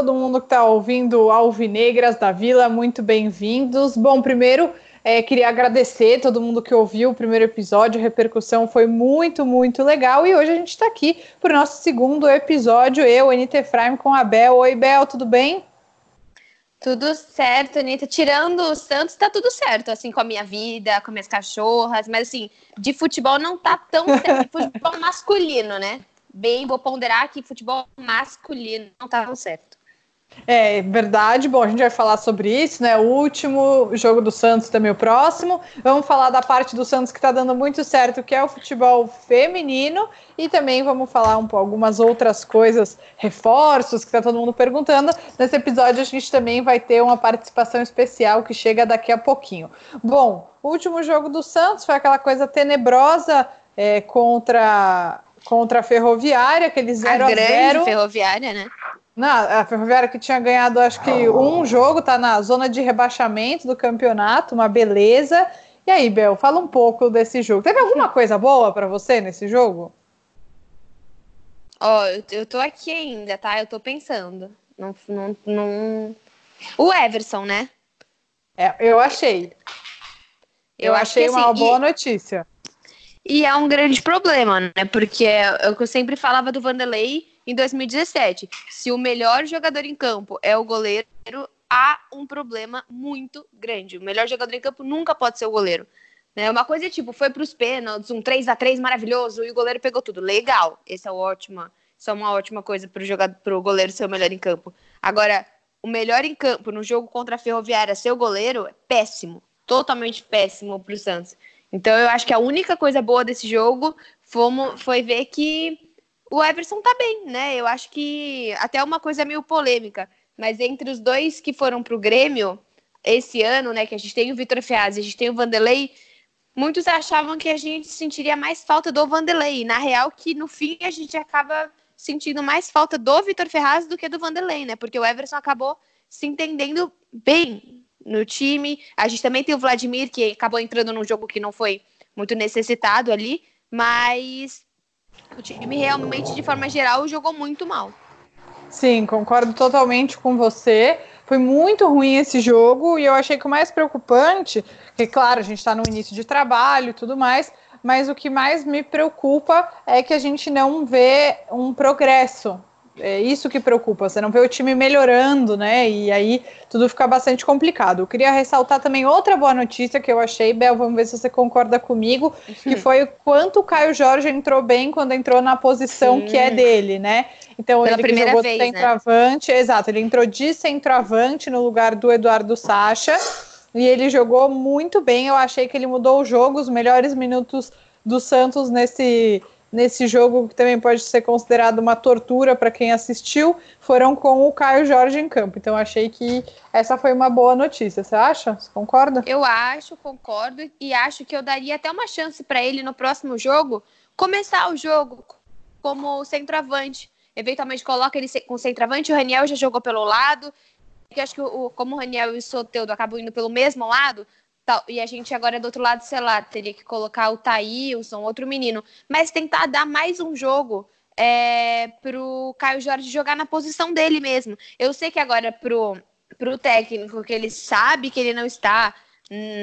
Todo mundo que está ouvindo Alvinegras da Vila, muito bem-vindos. Bom, primeiro é, queria agradecer todo mundo que ouviu o primeiro episódio, a repercussão foi muito, muito legal. E hoje a gente está aqui para o nosso segundo episódio, eu, NT Frame, com a Bel. Oi, Bel, tudo bem? Tudo certo, Anitta. Tirando o Santos, tá tudo certo, assim, com a minha vida, com minhas cachorras, mas assim, de futebol não tá tão certo. futebol masculino, né? Bem, vou ponderar que futebol masculino não tá tão certo. É verdade. Bom, a gente vai falar sobre isso, né? O último jogo do Santos também o próximo. Vamos falar da parte do Santos que está dando muito certo, que é o futebol feminino, e também vamos falar um pouco algumas outras coisas, reforços que está todo mundo perguntando. Nesse episódio a gente também vai ter uma participação especial que chega daqui a pouquinho. Bom, o último jogo do Santos foi aquela coisa tenebrosa é, contra contra a Ferroviária, aquele 0 a 0 Ferroviária, né? Não, a Ferroviária que tinha ganhado, acho que um jogo, tá na zona de rebaixamento do campeonato, uma beleza. E aí, Bel, fala um pouco desse jogo. Teve alguma coisa boa para você nesse jogo? Ó, oh, eu tô aqui ainda, tá? Eu tô pensando. Não, não, não... O Everson, né? É, eu achei. Eu, eu achei que, uma assim, boa e... notícia. E é um grande problema, né? Porque é o que eu sempre falava do Vanderlei em 2017. Se o melhor jogador em campo é o goleiro, há um problema muito grande. O melhor jogador em campo nunca pode ser o goleiro. Né? Uma coisa é tipo, foi para os pênaltis, um 3 a 3 maravilhoso, e o goleiro pegou tudo. Legal, essa é isso é uma ótima coisa para o jogador, pro goleiro ser o melhor em campo. Agora, o melhor em campo no jogo contra a Ferroviária ser o goleiro é péssimo, totalmente péssimo para o Santos. Então eu acho que a única coisa boa desse jogo fomos, foi ver que o Everson tá bem, né? Eu acho que até uma coisa meio polêmica, mas entre os dois que foram pro Grêmio esse ano, né, que a gente tem o Vitor Ferraz e a gente tem o Vanderlei, muitos achavam que a gente sentiria mais falta do Vanderlei. Na real, que no fim a gente acaba sentindo mais falta do Vitor Ferraz do que do Vanderlei, né? Porque o Everson acabou se entendendo bem no time. A gente também tem o Vladimir, que acabou entrando num jogo que não foi muito necessitado ali, mas o time realmente, de forma geral, jogou muito mal. Sim, concordo totalmente com você. Foi muito ruim esse jogo e eu achei que o mais preocupante, que claro, a gente está no início de trabalho e tudo mais, mas o que mais me preocupa é que a gente não vê um progresso é isso que preocupa, você não vê o time melhorando, né? E aí tudo fica bastante complicado. Eu queria ressaltar também outra boa notícia que eu achei, Bel, vamos ver se você concorda comigo, que foi o quanto o Caio Jorge entrou bem quando entrou na posição Sim. que é dele, né? Então Pela ele jogou vez, né? centroavante, né? exato, ele entrou de centroavante no lugar do Eduardo Sacha. E ele jogou muito bem. Eu achei que ele mudou o jogo, os melhores minutos do Santos nesse nesse jogo que também pode ser considerado uma tortura para quem assistiu, foram com o Caio Jorge em campo. Então achei que essa foi uma boa notícia. Você acha? Você concorda? Eu acho, concordo e acho que eu daria até uma chance para ele no próximo jogo começar o jogo como centroavante. Eventualmente coloca ele com centroavante, o Raniel já jogou pelo lado. Que acho que o, como o Raniel e o Soteudo acabam indo pelo mesmo lado, e a gente agora é do outro lado, sei lá, teria que colocar o Thaílson, outro menino. Mas tentar dar mais um jogo é, pro Caio Jorge jogar na posição dele mesmo. Eu sei que agora pro, pro técnico, que ele sabe que ele não está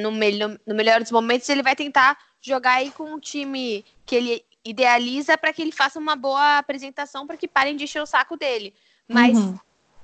no, melhor, no melhor dos momentos, ele vai tentar jogar aí com um time que ele idealiza para que ele faça uma boa apresentação para que parem de encher o saco dele. Mas uhum.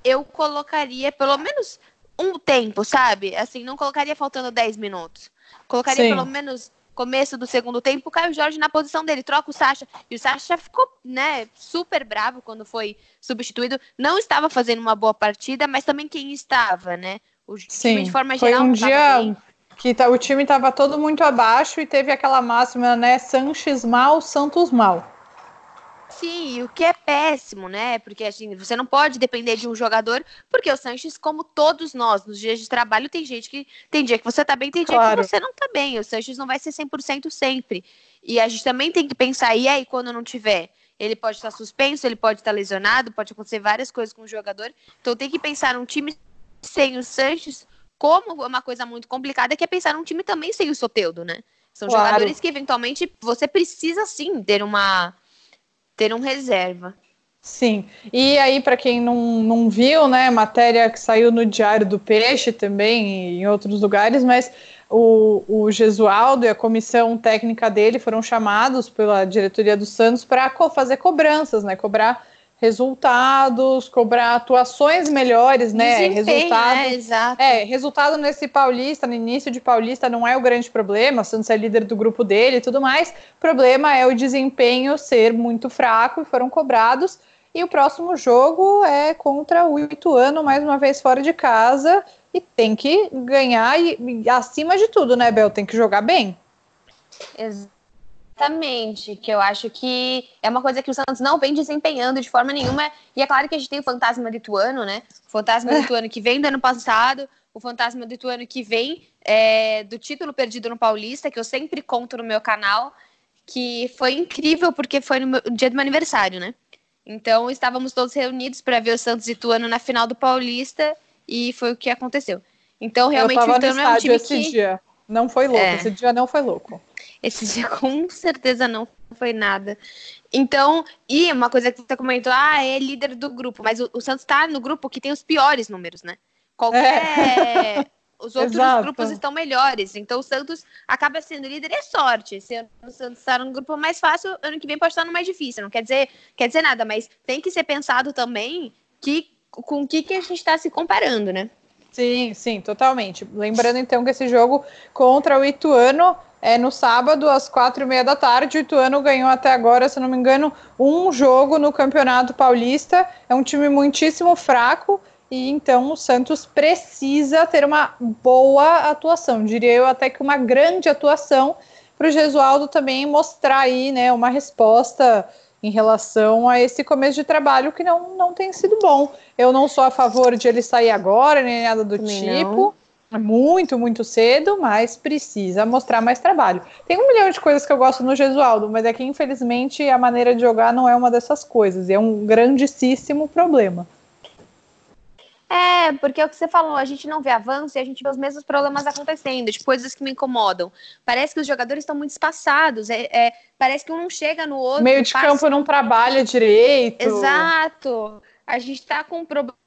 eu colocaria, pelo menos um tempo, sabe? Assim, não colocaria faltando 10 minutos. Colocaria Sim. pelo menos começo do segundo tempo, o Caio Jorge na posição dele, troca o Sacha. E o Sacha ficou, né, super bravo quando foi substituído. Não estava fazendo uma boa partida, mas também quem estava, né? O Sim, time de forma geral. Foi um dia bem. que tá, o time estava todo muito abaixo e teve aquela máxima, né? Sanches mal, Santos mal. Sim, o que é péssimo, né? Porque assim, você não pode depender de um jogador, porque o Sanches, como todos nós, nos dias de trabalho, tem gente que. Tem dia que você tá bem, tem dia claro. que você não tá bem. O Sanches não vai ser 100% sempre. E a gente também tem que pensar, e aí, quando não tiver? ele pode estar suspenso, ele pode estar lesionado, pode acontecer várias coisas com o jogador. Então tem que pensar num time sem o Sanches como uma coisa muito complicada, que é pensar num time também sem o Soteudo, né? São claro. jogadores que eventualmente você precisa sim ter uma ter um reserva. Sim, e aí para quem não, não viu, né, matéria que saiu no Diário do Peixe também em outros lugares, mas o, o Gesualdo e a comissão técnica dele foram chamados pela diretoria do Santos para co fazer cobranças, né? Cobrar resultados, cobrar atuações melhores, né? resultado, né? Exato. É, resultado nesse Paulista, no início de Paulista, não é o grande problema. O Santos é líder do grupo dele e tudo mais. O problema é o desempenho ser muito fraco e foram cobrados. E o próximo jogo é contra o Ituano, mais uma vez fora de casa e tem que ganhar e, e, acima de tudo, né, Bel? Tem que jogar bem. Exatamente, que eu acho que é uma coisa que o Santos não vem desempenhando de forma nenhuma. E é claro que a gente tem o fantasma lituano, né? O fantasma é. lituano que vem do ano passado, o fantasma lituano que vem é, do título perdido no Paulista, que eu sempre conto no meu canal, que foi incrível porque foi no, meu, no dia do meu aniversário, né? Então estávamos todos reunidos para ver o Santos Ituano na final do Paulista e foi o que aconteceu. Então, realmente, o Ituano é um time esse que... dia. Não foi louco, é. esse dia não foi louco. Esse dia com certeza não foi nada. Então, e uma coisa que você comentou, ah, é líder do grupo, mas o, o Santos está no grupo que tem os piores números, né? Qualquer. É. Os outros Exato. grupos estão melhores. Então o Santos acaba sendo líder e é sorte. Se o Santos está no grupo mais fácil, ano que vem pode estar no mais difícil. Não quer dizer, quer dizer nada, mas tem que ser pensado também que com o que, que a gente está se comparando, né? Sim, sim, totalmente. Lembrando então que esse jogo contra o Ituano é no sábado, às quatro e meia da tarde. O Ituano ganhou até agora, se não me engano, um jogo no Campeonato Paulista. É um time muitíssimo fraco e então o Santos precisa ter uma boa atuação. Diria eu até que uma grande atuação para o Gesualdo também mostrar aí, né, uma resposta em relação a esse começo de trabalho que não, não tem sido bom. Eu não sou a favor de ele sair agora, nem nada do Também tipo. Não. É muito, muito cedo, mas precisa mostrar mais trabalho. Tem um milhão de coisas que eu gosto no Gesualdo, mas é que infelizmente a maneira de jogar não é uma dessas coisas. E é um grandíssimo problema. É, porque é o que você falou, a gente não vê avanço e a gente vê os mesmos problemas acontecendo, de coisas que me incomodam. Parece que os jogadores estão muito espaçados, é, é parece que um não chega no outro. Meio de passa... campo não trabalha direito. Exato. A gente tá com um problema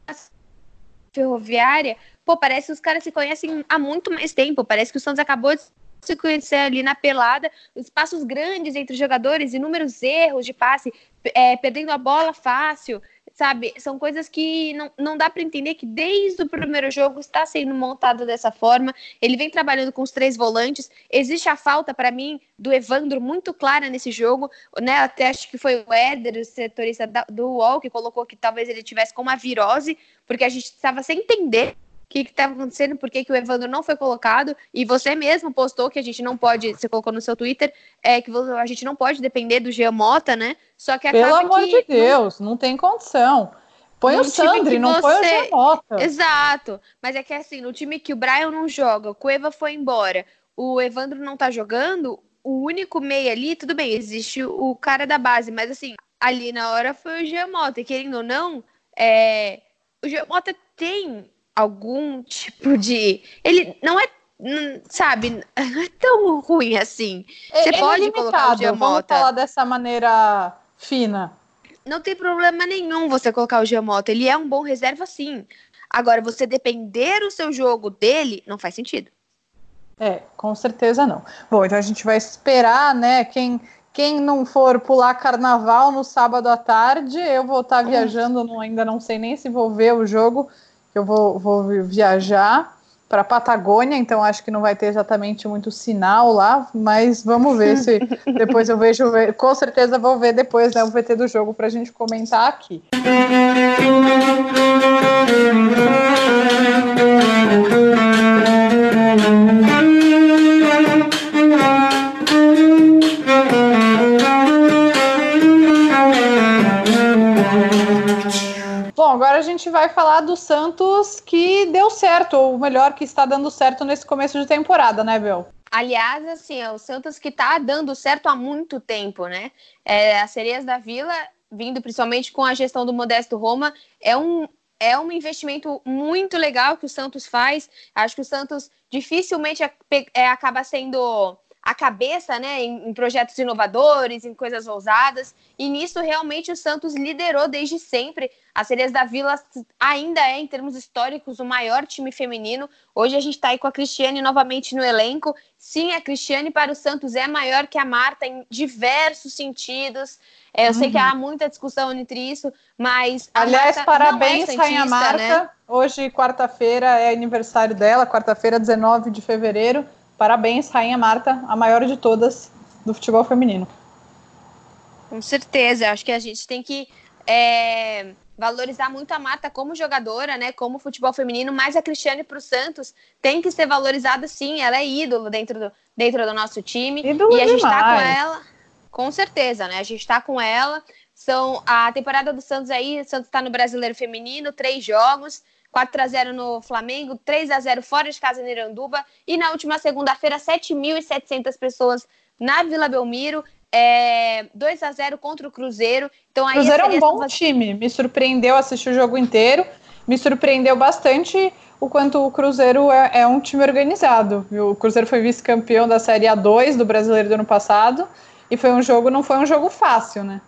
ferroviária, pô, parece que os caras se conhecem há muito mais tempo, parece que o Santos acabou de se conhecer ali na pelada, espaços grandes entre os jogadores, inúmeros erros de passe, é, perdendo a bola fácil sabe? São coisas que não, não dá para entender que desde o primeiro jogo está sendo montado dessa forma. Ele vem trabalhando com os três volantes. Existe a falta, para mim, do Evandro muito clara nesse jogo, né? Até acho que foi o Éder, o setorista do UOL, que colocou que talvez ele tivesse com uma virose, porque a gente estava sem entender que estava acontecendo, por que, que o Evandro não foi colocado, e você mesmo postou que a gente não pode, você colocou no seu Twitter, é que a gente não pode depender do Giamota, né? Só que Pelo amor que, de Deus, não, não tem condição. Põe o Sandri, não você... põe o Giamota. Exato, mas é que assim, no time que o Brian não joga, o Cueva foi embora, o Evandro não tá jogando, o único meio ali, tudo bem, existe o cara da base, mas assim, ali na hora foi o Giamota, e querendo ou não, é... o Giamota tem algum tipo de. Ele não é. Sabe, não é tão ruim assim. Você ele é pode é colocar o Giamota. Vamos falar dessa maneira fina. Não tem problema nenhum você colocar o Giamota. Ele é um bom reserva, sim. Agora, você depender o seu jogo dele, não faz sentido. É, com certeza não. Bom, então a gente vai esperar, né? Quem, quem não for pular carnaval no sábado à tarde, eu vou estar tá viajando, não, ainda não sei nem se vou ver o jogo eu vou, vou viajar para Patagônia, então acho que não vai ter exatamente muito sinal lá, mas vamos ver se depois eu vejo, com certeza vou ver depois né, o VT do jogo para a gente comentar aqui. agora a gente vai falar do Santos que deu certo, ou melhor, que está dando certo nesse começo de temporada, né, Bel? Aliás, assim, é o Santos que está dando certo há muito tempo, né? É, as Sereias da Vila, vindo principalmente com a gestão do Modesto Roma, é um, é um investimento muito legal que o Santos faz. Acho que o Santos dificilmente é, é, acaba sendo a cabeça né, em, em, projetos inovadores, em coisas ousadas. E nisso, realmente, o Santos liderou desde sempre. A Sereias da Vila ainda é, em termos históricos, o maior time feminino. Hoje a gente está aí com a Cristiane novamente no elenco. Sim, a Cristiane para o Santos é maior que a Marta em diversos sentidos. É, eu uhum. sei que há uhum. muita discussão entre isso, mas. Aliás, Marta parabéns, é Rainha Marta. Né? Hoje, quarta-feira, é aniversário dela, quarta-feira, 19 de fevereiro. Parabéns, Rainha Marta, a maior de todas do futebol feminino. Com certeza, acho que a gente tem que é, valorizar muito a Marta como jogadora, né? Como futebol feminino, mas a Cristiane para o Santos tem que ser valorizada sim, ela é ídolo dentro do, dentro do nosso time. Ídolo e a gente está com ela, com certeza, né? A gente está com ela. São a temporada do Santos aí, o Santos está no Brasileiro Feminino, três jogos. 4 a 0 no Flamengo, 3 a 0 fora de casa em Iranduba e na última segunda-feira 7.700 pessoas na Vila Belmiro, é, 2 a 0 contra o Cruzeiro. Então aí Cruzeiro é um bom time, me surpreendeu assistir o jogo inteiro, me surpreendeu bastante o quanto o Cruzeiro é, é um time organizado. O Cruzeiro foi vice-campeão da Série A2 do Brasileiro do ano passado e foi um jogo, não foi um jogo fácil, né?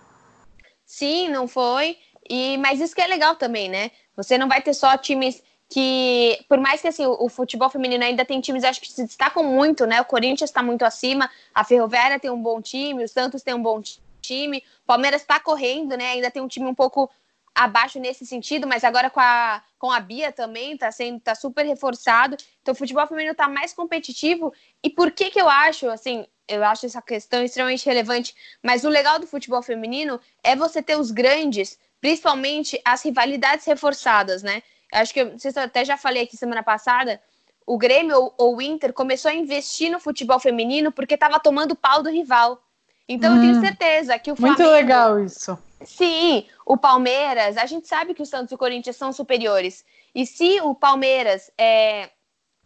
Sim, não foi. E, mas isso que é legal também, né? Você não vai ter só times que, por mais que assim, o, o futebol feminino ainda tem times, acho que se destacam muito, né? O Corinthians está muito acima, a Ferroviária tem um bom time, o Santos tem um bom time, o Palmeiras está correndo, né? Ainda tem um time um pouco abaixo nesse sentido, mas agora com a, com a Bia também está sendo tá super reforçado. Então o futebol feminino está mais competitivo. E por que que eu acho, assim, eu acho essa questão extremamente relevante, mas o legal do futebol feminino é você ter os grandes principalmente as rivalidades reforçadas, né? Acho que eu, eu até já falei aqui semana passada, o Grêmio ou o Inter começou a investir no futebol feminino porque estava tomando pau do rival. Então hum, eu tenho hum. certeza que o Flamengo. Muito legal isso. Sim, o Palmeiras, a gente sabe que o Santos e o Corinthians são superiores. E se o Palmeiras é,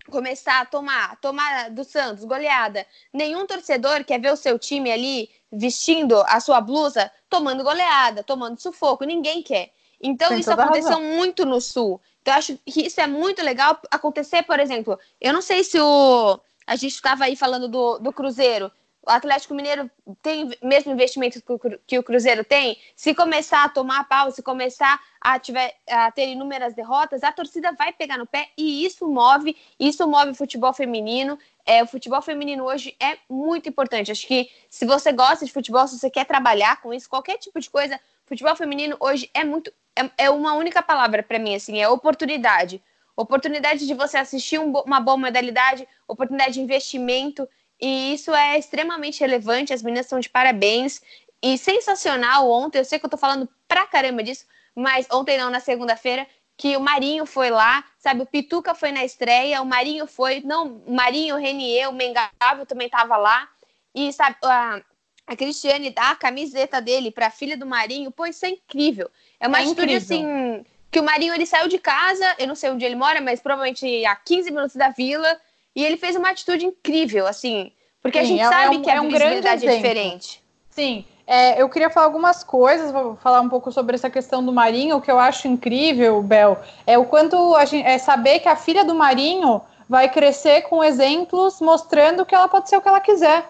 começar a tomar, tomar do Santos, goleada, nenhum torcedor quer ver o seu time ali vestindo a sua blusa, tomando goleada, tomando sufoco, ninguém quer. Então Tem isso aconteceu muito no Sul. Então eu acho que isso é muito legal acontecer, por exemplo, eu não sei se o a gente estava aí falando do, do Cruzeiro, o Atlético Mineiro tem mesmo investimento que o Cruzeiro tem, se começar a tomar pau, se começar a, tiver, a ter inúmeras derrotas, a torcida vai pegar no pé e isso move, isso move o futebol feminino. É, o futebol feminino hoje é muito importante. Acho que se você gosta de futebol, se você quer trabalhar com isso, qualquer tipo de coisa, futebol feminino hoje é muito. É, é uma única palavra para mim, assim, é oportunidade. Oportunidade de você assistir um, uma boa modalidade, oportunidade de investimento. E isso é extremamente relevante, as meninas estão de parabéns. E sensacional ontem, eu sei que eu tô falando pra caramba disso, mas ontem não, na segunda-feira, que o Marinho foi lá, sabe? O Pituca foi na estreia, o Marinho foi, não, o Marinho, o Renier, o Mengável também tava lá. E, sabe, a, a Cristiane dá a camiseta dele pra filha do Marinho, pô, isso é incrível. É uma é atitude, assim, que o Marinho, ele saiu de casa, eu não sei onde ele mora, mas provavelmente a 15 minutos da vila, e ele fez uma atitude incrível, assim, porque Sim, a gente é, sabe é um, que a é um visibilidade é diferente. Sim, é, eu queria falar algumas coisas, vou falar um pouco sobre essa questão do Marinho. O que eu acho incrível, Bel, é o quanto a gente, é saber que a filha do Marinho vai crescer com exemplos mostrando que ela pode ser o que ela quiser.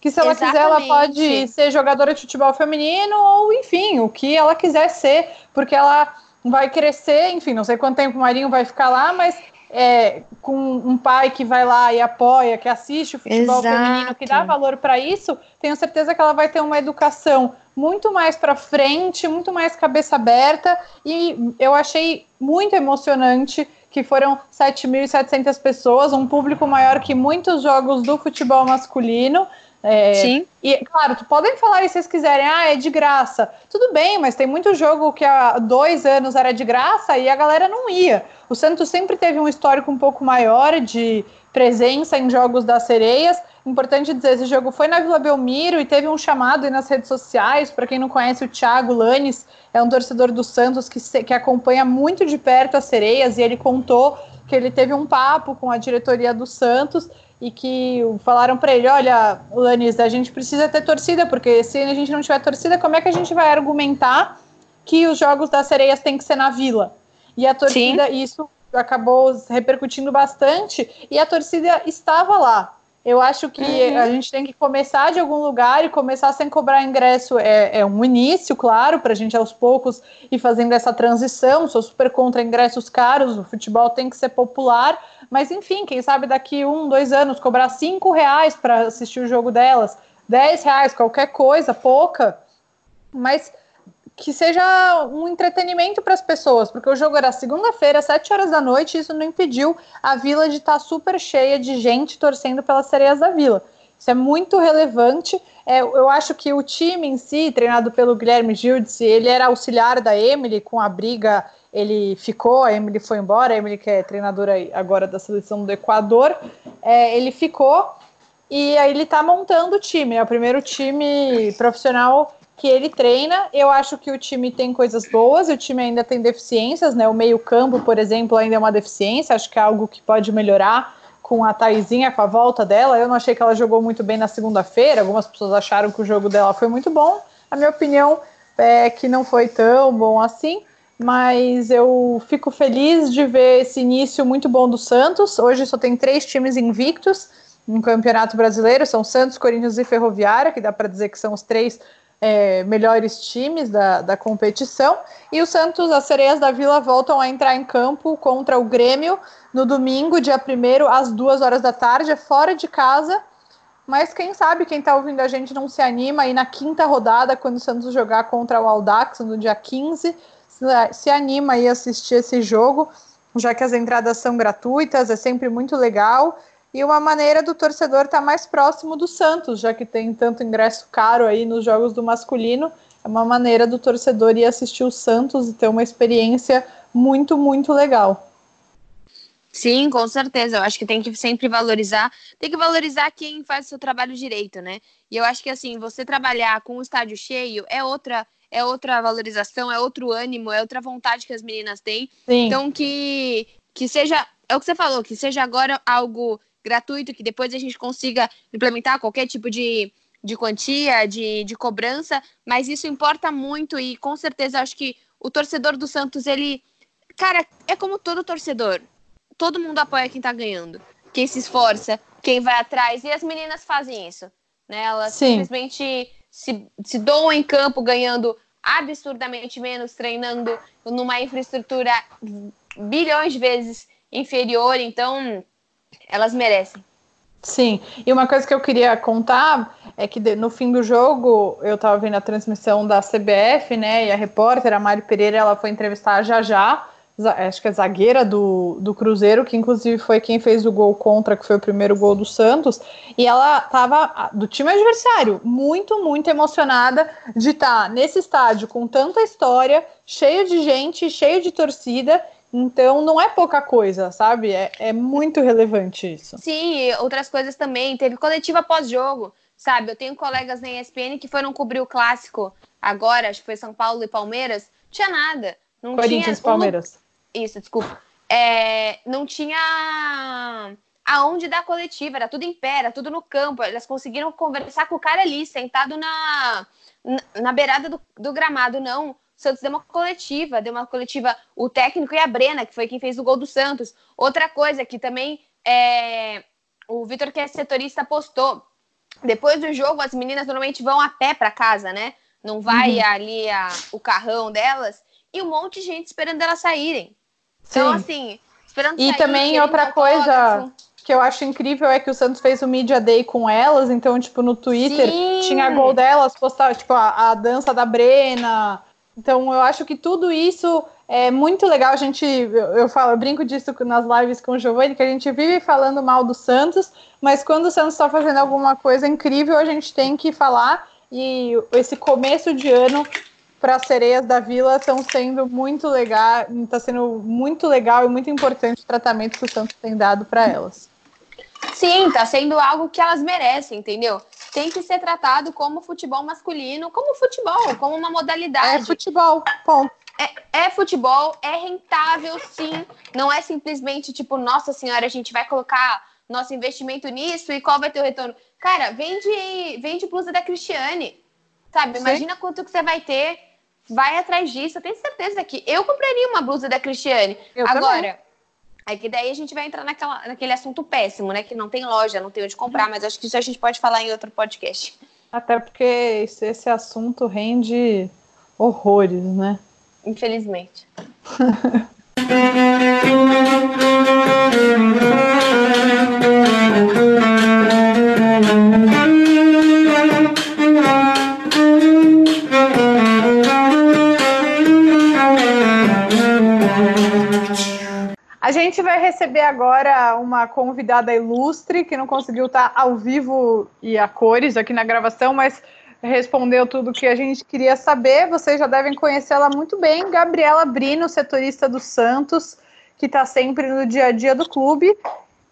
Que se ela Exatamente. quiser, ela pode ser jogadora de futebol feminino ou, enfim, o que ela quiser ser, porque ela vai crescer, enfim, não sei quanto tempo o Marinho vai ficar lá, mas é, com um pai que vai lá e apoia, que assiste o futebol Exato. feminino, que dá valor para isso, tenho certeza que ela vai ter uma educação muito mais para frente, muito mais cabeça aberta, e eu achei muito emocionante que foram 7.700 pessoas, um público maior que muitos jogos do futebol masculino, é, Sim. E, claro, podem falar se vocês quiserem, ah, é de graça. Tudo bem, mas tem muito jogo que há dois anos era de graça e a galera não ia. O Santos sempre teve um histórico um pouco maior de presença em jogos das sereias. Importante dizer, esse jogo foi na Vila Belmiro e teve um chamado aí nas redes sociais. Para quem não conhece, o Thiago Lanes é um torcedor do Santos que, se, que acompanha muito de perto as sereias e ele contou que ele teve um papo com a diretoria do Santos e que falaram para ele: olha, Lanis, a gente precisa ter torcida, porque se a gente não tiver torcida, como é que a gente vai argumentar que os jogos das sereias têm que ser na vila? E a torcida, Sim. isso acabou repercutindo bastante, e a torcida estava lá. Eu acho que uhum. a gente tem que começar de algum lugar e começar sem cobrar ingresso é, é um início, claro, para a gente aos poucos ir fazendo essa transição. Sou super contra ingressos caros, o futebol tem que ser popular, mas enfim, quem sabe daqui um, dois anos cobrar cinco reais para assistir o jogo delas, dez reais, qualquer coisa, pouca, mas que seja um entretenimento para as pessoas, porque o jogo era segunda-feira, 7 horas da noite, e isso não impediu a vila de estar tá super cheia de gente torcendo pelas sereias da vila. Isso é muito relevante. É, eu acho que o time em si, treinado pelo Guilherme Gildes, ele era auxiliar da Emily, com a briga ele ficou, a Emily foi embora, a Emily que é treinadora agora da seleção do Equador, é, ele ficou e aí ele está montando o time, é o primeiro time profissional que ele treina. Eu acho que o time tem coisas boas, o time ainda tem deficiências, né? O meio-campo, por exemplo, ainda é uma deficiência, acho que é algo que pode melhorar com a Taizinha, com a volta dela. Eu não achei que ela jogou muito bem na segunda-feira, algumas pessoas acharam que o jogo dela foi muito bom. A minha opinião é que não foi tão bom assim, mas eu fico feliz de ver esse início muito bom do Santos. Hoje só tem três times invictos no Campeonato Brasileiro, são Santos, Corinthians e Ferroviária, que dá para dizer que são os três é, melhores times da, da competição. E o Santos, as sereias da Vila, voltam a entrar em campo contra o Grêmio no domingo, dia 1 às 2 horas da tarde, é fora de casa. Mas quem sabe quem está ouvindo a gente não se anima aí na quinta rodada, quando o Santos jogar contra o Aldax no dia 15, se anima aí assistir esse jogo, já que as entradas são gratuitas, é sempre muito legal e uma maneira do torcedor estar tá mais próximo do Santos, já que tem tanto ingresso caro aí nos jogos do masculino, é uma maneira do torcedor ir assistir o Santos e ter uma experiência muito, muito legal. Sim, com certeza. Eu acho que tem que sempre valorizar, tem que valorizar quem faz o seu trabalho direito, né? E eu acho que assim, você trabalhar com o estádio cheio é outra é outra valorização, é outro ânimo, é outra vontade que as meninas têm. Sim. Então que que seja, é o que você falou, que seja agora algo gratuito, que depois a gente consiga implementar qualquer tipo de, de quantia, de, de cobrança, mas isso importa muito e com certeza acho que o torcedor do Santos, ele. Cara, é como todo torcedor. Todo mundo apoia quem tá ganhando. Quem se esforça, quem vai atrás. E as meninas fazem isso. Né? Elas Sim. simplesmente se, se doam em campo ganhando absurdamente menos, treinando numa infraestrutura bilhões de vezes inferior. Então, elas merecem. Sim, e uma coisa que eu queria contar é que no fim do jogo eu estava vendo a transmissão da CBF, né? E a repórter, a Pereira, ela foi entrevistar a Jajá, acho que é zagueira do, do Cruzeiro, que inclusive foi quem fez o gol contra, que foi o primeiro gol do Santos, e ela estava do time adversário, muito, muito emocionada de estar tá nesse estádio com tanta história, cheio de gente, cheio de torcida, então não é pouca coisa, sabe? É, é muito relevante isso. Sim, outras coisas também. Teve coletiva pós-jogo, sabe? Eu tenho colegas na ESPN que foram cobrir o clássico agora, acho que foi São Paulo e Palmeiras. Não tinha nada. Não Corinthians e Palmeiras. Isso, desculpa. É, não tinha aonde dar coletiva, era tudo em pé, era tudo no campo. Elas conseguiram conversar com o cara ali, sentado na, na beirada do, do gramado, não Santos deu uma coletiva, deu uma coletiva o técnico e a Brena, que foi quem fez o gol do Santos. Outra coisa que também é, o Vitor, que é setorista, postou. Depois do jogo, as meninas normalmente vão a pé para casa, né? Não vai uhum. ali a, o carrão delas. E um monte de gente esperando elas saírem. Então, Sim. assim, esperando E também outra coisa que eu acho incrível é que o Santos fez o Media Day com elas, então, tipo, no Twitter Sim. tinha gol delas, postar, tipo, a, a dança da Brena, então, eu acho que tudo isso é muito legal. A gente, eu, eu falo, eu brinco disso nas lives com o Giovanni, que a gente vive falando mal do Santos, mas quando o Santos está fazendo alguma coisa incrível, a gente tem que falar. E esse começo de ano para as sereias da Vila estão sendo muito legal, está sendo muito legal e muito importante o tratamento que o Santos tem dado para elas. Sim, está sendo algo que elas merecem, entendeu? Tem que ser tratado como futebol masculino, como futebol, como uma modalidade. É futebol, ponto. É, é, futebol, é rentável, sim. Não é simplesmente tipo, nossa senhora, a gente vai colocar nosso investimento nisso e qual vai ter o retorno? Cara, vende, vende blusa da Cristiane. Sabe? Sim. Imagina quanto que você vai ter. Vai atrás disso. Eu tenho certeza que eu compraria uma blusa da Cristiane. Eu Agora, também. É que daí a gente vai entrar naquela, naquele assunto péssimo, né? Que não tem loja, não tem onde comprar, mas acho que isso a gente pode falar em outro podcast. Até porque esse, esse assunto rende horrores, né? Infelizmente. gente vai receber agora uma convidada ilustre que não conseguiu estar ao vivo e a cores aqui na gravação, mas respondeu tudo que a gente queria saber. Vocês já devem conhecê-la muito bem. Gabriela Brino, setorista do Santos, que está sempre no dia a dia do clube.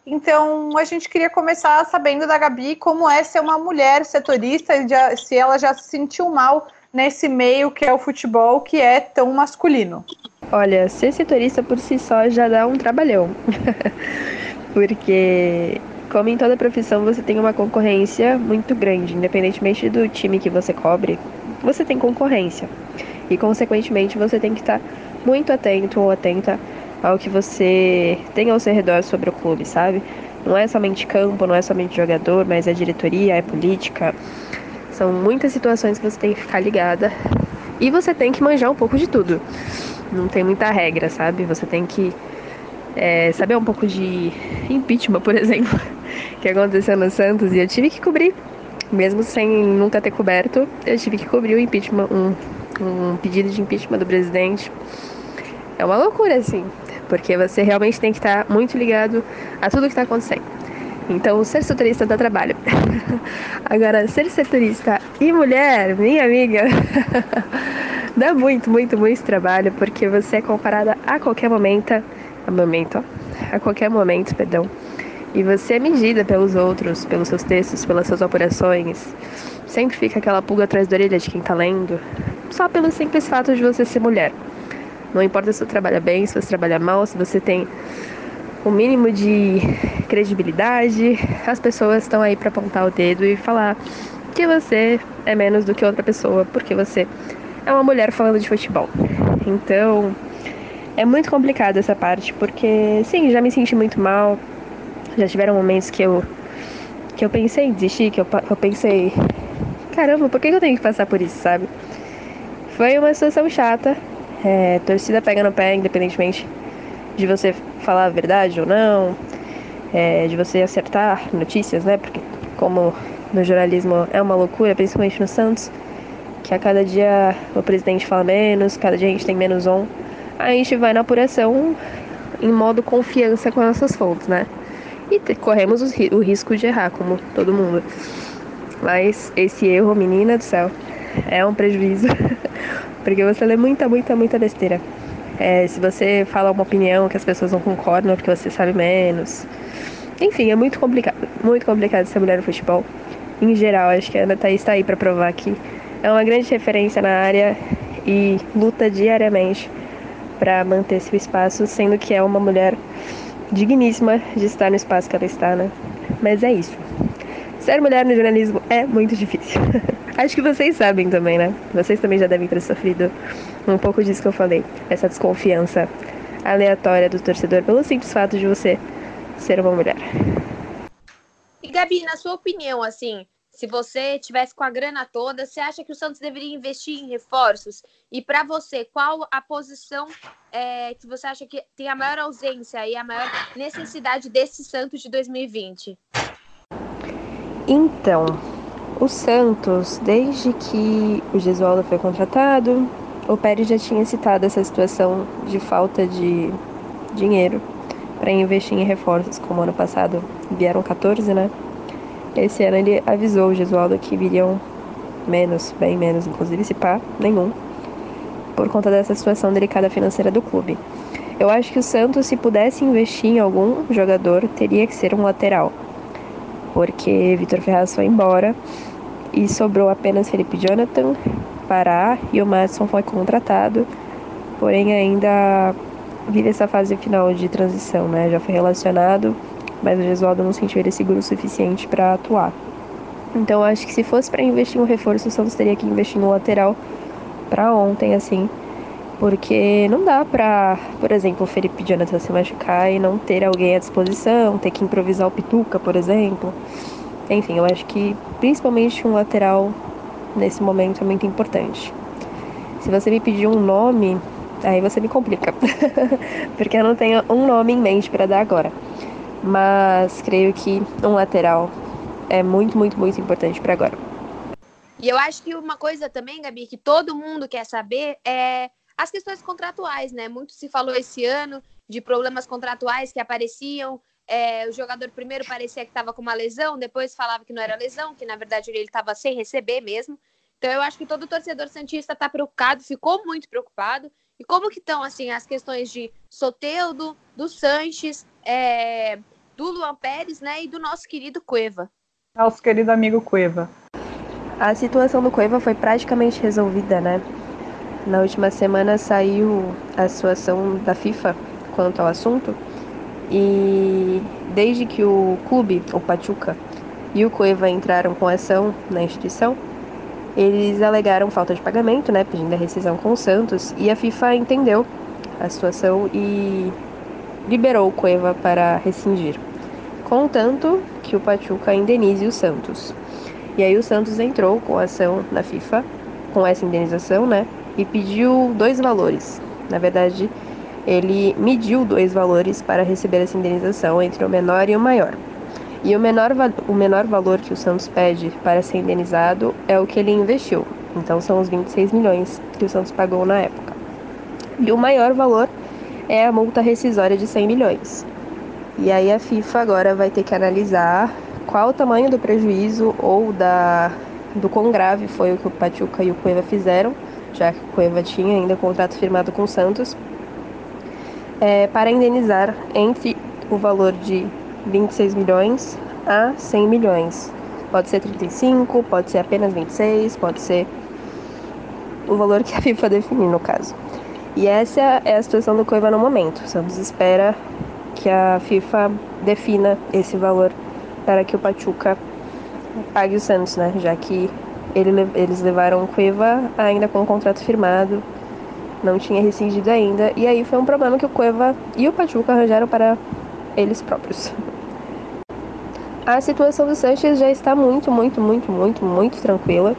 Então, a gente queria começar sabendo da Gabi como é ser uma mulher setorista, se ela já se sentiu mal nesse meio que é o futebol, que é tão masculino. Olha, ser setorista por si só já dá um trabalhão. Porque como em toda profissão, você tem uma concorrência muito grande, independentemente do time que você cobre, você tem concorrência. E, consequentemente, você tem que estar muito atento ou atenta ao que você tem ao seu redor sobre o clube, sabe? Não é somente campo, não é somente jogador, mas é diretoria, é política. São muitas situações que você tem que ficar ligada. E você tem que manjar um pouco de tudo. Não tem muita regra, sabe? Você tem que é, saber um pouco de impeachment, por exemplo que aconteceu no Santos e eu tive que cobrir. Mesmo sem nunca ter coberto, eu tive que cobrir o impeachment, um, um pedido de impeachment do presidente. É uma loucura, assim, porque você realmente tem que estar muito ligado a tudo que está acontecendo. Então, ser setorista dá trabalho. Agora, ser setorista e mulher, minha amiga, dá muito, muito, muito trabalho, porque você é comparada a qualquer momento, a momento, a qualquer momento, perdão, e você é medida pelos outros, pelos seus textos, pelas suas operações. Sempre fica aquela pulga atrás da orelha de quem tá lendo, só pelo simples fato de você ser mulher. Não importa se você trabalha bem, se você trabalha mal, se você tem o mínimo de credibilidade, as pessoas estão aí para apontar o dedo e falar que você é menos do que outra pessoa, porque você é uma mulher falando de futebol. Então, é muito complicado essa parte, porque sim, já me senti muito mal, já tiveram momentos que eu que eu pensei em desistir, que eu, eu pensei, caramba, por que eu tenho que passar por isso, sabe? Foi uma situação chata. É, torcida pega no pé, independentemente de você falar a verdade ou não, é, de você acertar notícias, né? Porque como no jornalismo é uma loucura, principalmente no Santos, que a cada dia o presidente fala menos, cada dia a gente tem menos on, a gente vai na apuração em modo confiança com nossas fontes, né? e corremos o risco de errar, como todo mundo. Mas esse erro, menina do céu, é um prejuízo, porque você lê muita, muita, muita besteira. É, se você fala uma opinião que as pessoas não concordam é porque você sabe menos. Enfim, é muito complicado, muito complicado ser mulher no futebol. Em geral, acho que a Ana Thaís está aí para provar que é uma grande referência na área e luta diariamente para manter seu espaço, sendo que é uma mulher digníssima de estar no espaço que ela está, né? Mas é isso. Ser mulher no jornalismo é muito difícil. Acho que vocês sabem também, né? Vocês também já devem ter sofrido um pouco disso que eu falei. Essa desconfiança aleatória do torcedor pelo simples fato de você ser uma mulher. E Gabi, na sua opinião, assim, se você tivesse com a grana toda, você acha que o Santos deveria investir em reforços? E para você, qual a posição é, que você acha que tem a maior ausência e a maior necessidade desse Santos de 2020? Então, o Santos, desde que o Gesualdo foi contratado, o Pérez já tinha citado essa situação de falta de dinheiro para investir em reforços, como ano passado vieram 14, né? Esse ano ele avisou o Gesualdo que viriam menos, bem menos, inclusive se pá, nenhum, por conta dessa situação delicada financeira do clube. Eu acho que o Santos, se pudesse investir em algum jogador, teria que ser um lateral, porque Vitor Ferraz foi embora e sobrou apenas Felipe Jonathan, Pará e o Madison foi contratado, porém ainda vive essa fase final de transição, né? Já foi relacionado mas o Gesualdo não sentiu ele seguro o suficiente para atuar. Então acho que se fosse para investir um reforço, o Santos teria que investir no lateral para ontem, assim, porque não dá pra, por exemplo, o Felipe Jonathan se machucar e não ter alguém à disposição, ter que improvisar o Pituca, por exemplo. Enfim, eu acho que principalmente um lateral nesse momento é muito importante. Se você me pedir um nome, aí você me complica, porque eu não tenho um nome em mente para dar agora. Mas creio que um lateral é muito, muito, muito importante para agora. E eu acho que uma coisa também, Gabi, que todo mundo quer saber é as questões contratuais, né? Muito se falou esse ano de problemas contratuais que apareciam. É, o jogador primeiro parecia que estava com uma lesão, depois falava que não era lesão, que na verdade ele estava sem receber mesmo. Então eu acho que todo torcedor santista está preocupado, ficou muito preocupado. E como que estão assim as questões de Soteudo, do Sanches, é, do Luan Pérez, né, e do nosso querido Cueva? Nosso querido amigo Cueva. A situação do Cueva foi praticamente resolvida, né? Na última semana saiu a situação da FIFA quanto ao assunto e desde que o clube, o Pachuca e o Cueva entraram com ação na instituição, eles alegaram falta de pagamento, né, pedindo a rescisão com o Santos, e a FIFA entendeu a situação e liberou o Cueva para rescindir, contanto que o Pachuca indenize o Santos. E aí o Santos entrou com ação na FIFA, com essa indenização, né, e pediu dois valores. Na verdade, ele mediu dois valores para receber essa indenização entre o menor e o maior. E o menor, o menor valor que o Santos pede para ser indenizado é o que ele investiu. Então são os 26 milhões que o Santos pagou na época. E o maior valor é a multa rescisória de 100 milhões. E aí a FIFA agora vai ter que analisar qual o tamanho do prejuízo ou da do quão grave foi o que o Pachuca e o Cueva fizeram já que o Cueva tinha ainda contrato firmado com o Santos, é, para indenizar entre o valor de 26 milhões a 100 milhões. Pode ser 35, pode ser apenas 26, pode ser o valor que a FIFA definir no caso. E essa é a situação do Cueva no momento. Santos espera que a FIFA defina esse valor para que o Pachuca pague o Santos, né? Já que ele, eles levaram o Cueva ainda com o contrato firmado, não tinha rescindido ainda, e aí foi um problema que o Cueva e o Pachuca arranjaram para eles próprios. A situação do Sanches já está muito, muito, muito, muito, muito tranquila.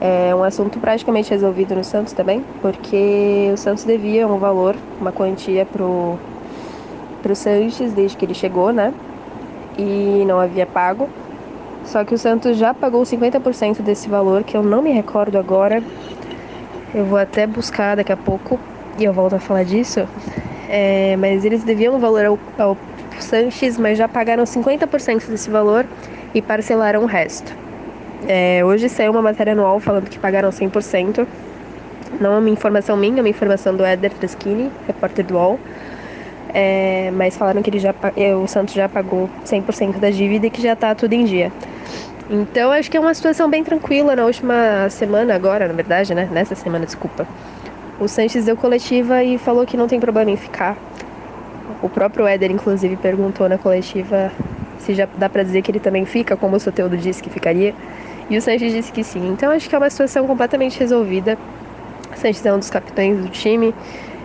É um assunto praticamente resolvido no Santos também, porque o Santos devia um valor, uma quantia pro, pro Sanches desde que ele chegou, né? E não havia pago. Só que o Santos já pagou 50% desse valor, que eu não me recordo agora. Eu vou até buscar daqui a pouco e eu volto a falar disso. É, mas eles deviam um valor ao, ao Sanches, mas já pagaram 50% desse valor e parcelaram o resto. É, hoje saiu uma matéria anual falando que pagaram 100%. Não é uma informação minha, é uma informação do Éder Freschini, repórter do UOL. É, mas falaram que ele já, o Santos já pagou 100% da dívida e que já está tudo em dia. Então acho que é uma situação bem tranquila na última semana agora, na verdade, né? Nessa semana, desculpa. O Sanches deu coletiva e falou que não tem problema em ficar. O próprio Éder, inclusive, perguntou na coletiva se já dá para dizer que ele também fica, como o Soteudo disse que ficaria. E o Sanches disse que sim. Então acho que é uma situação completamente resolvida. O Sanches é um dos capitães do time.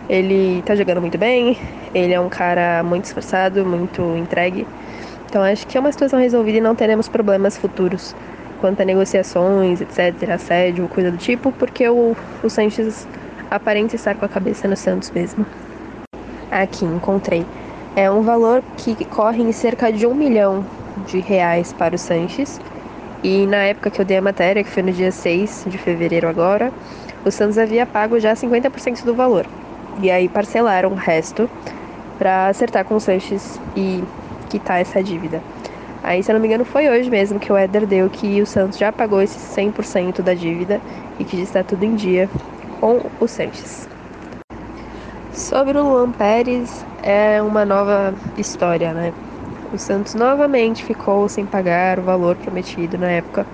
Ele tá jogando muito bem. Ele é um cara muito esforçado, muito entregue. Então acho que é uma situação resolvida e não teremos problemas futuros quanto a negociações, etc., assédio, coisa do tipo, porque o, o Sanches aparenta estar com a cabeça no Santos mesmo. Aqui, encontrei. É um valor que corre em cerca de um milhão de reais para o Sanches. E na época que eu dei a matéria, que foi no dia 6 de fevereiro agora, o Santos havia pago já 50% do valor. E aí parcelaram o resto para acertar com o Sanches e quitar essa dívida. Aí, se eu não me engano, foi hoje mesmo que o Éder deu que o Santos já pagou esse 100% da dívida e que está tudo em dia com o Sanches. Sobre o Luan Pérez, é uma nova história, né? O Santos novamente ficou sem pagar o valor prometido na época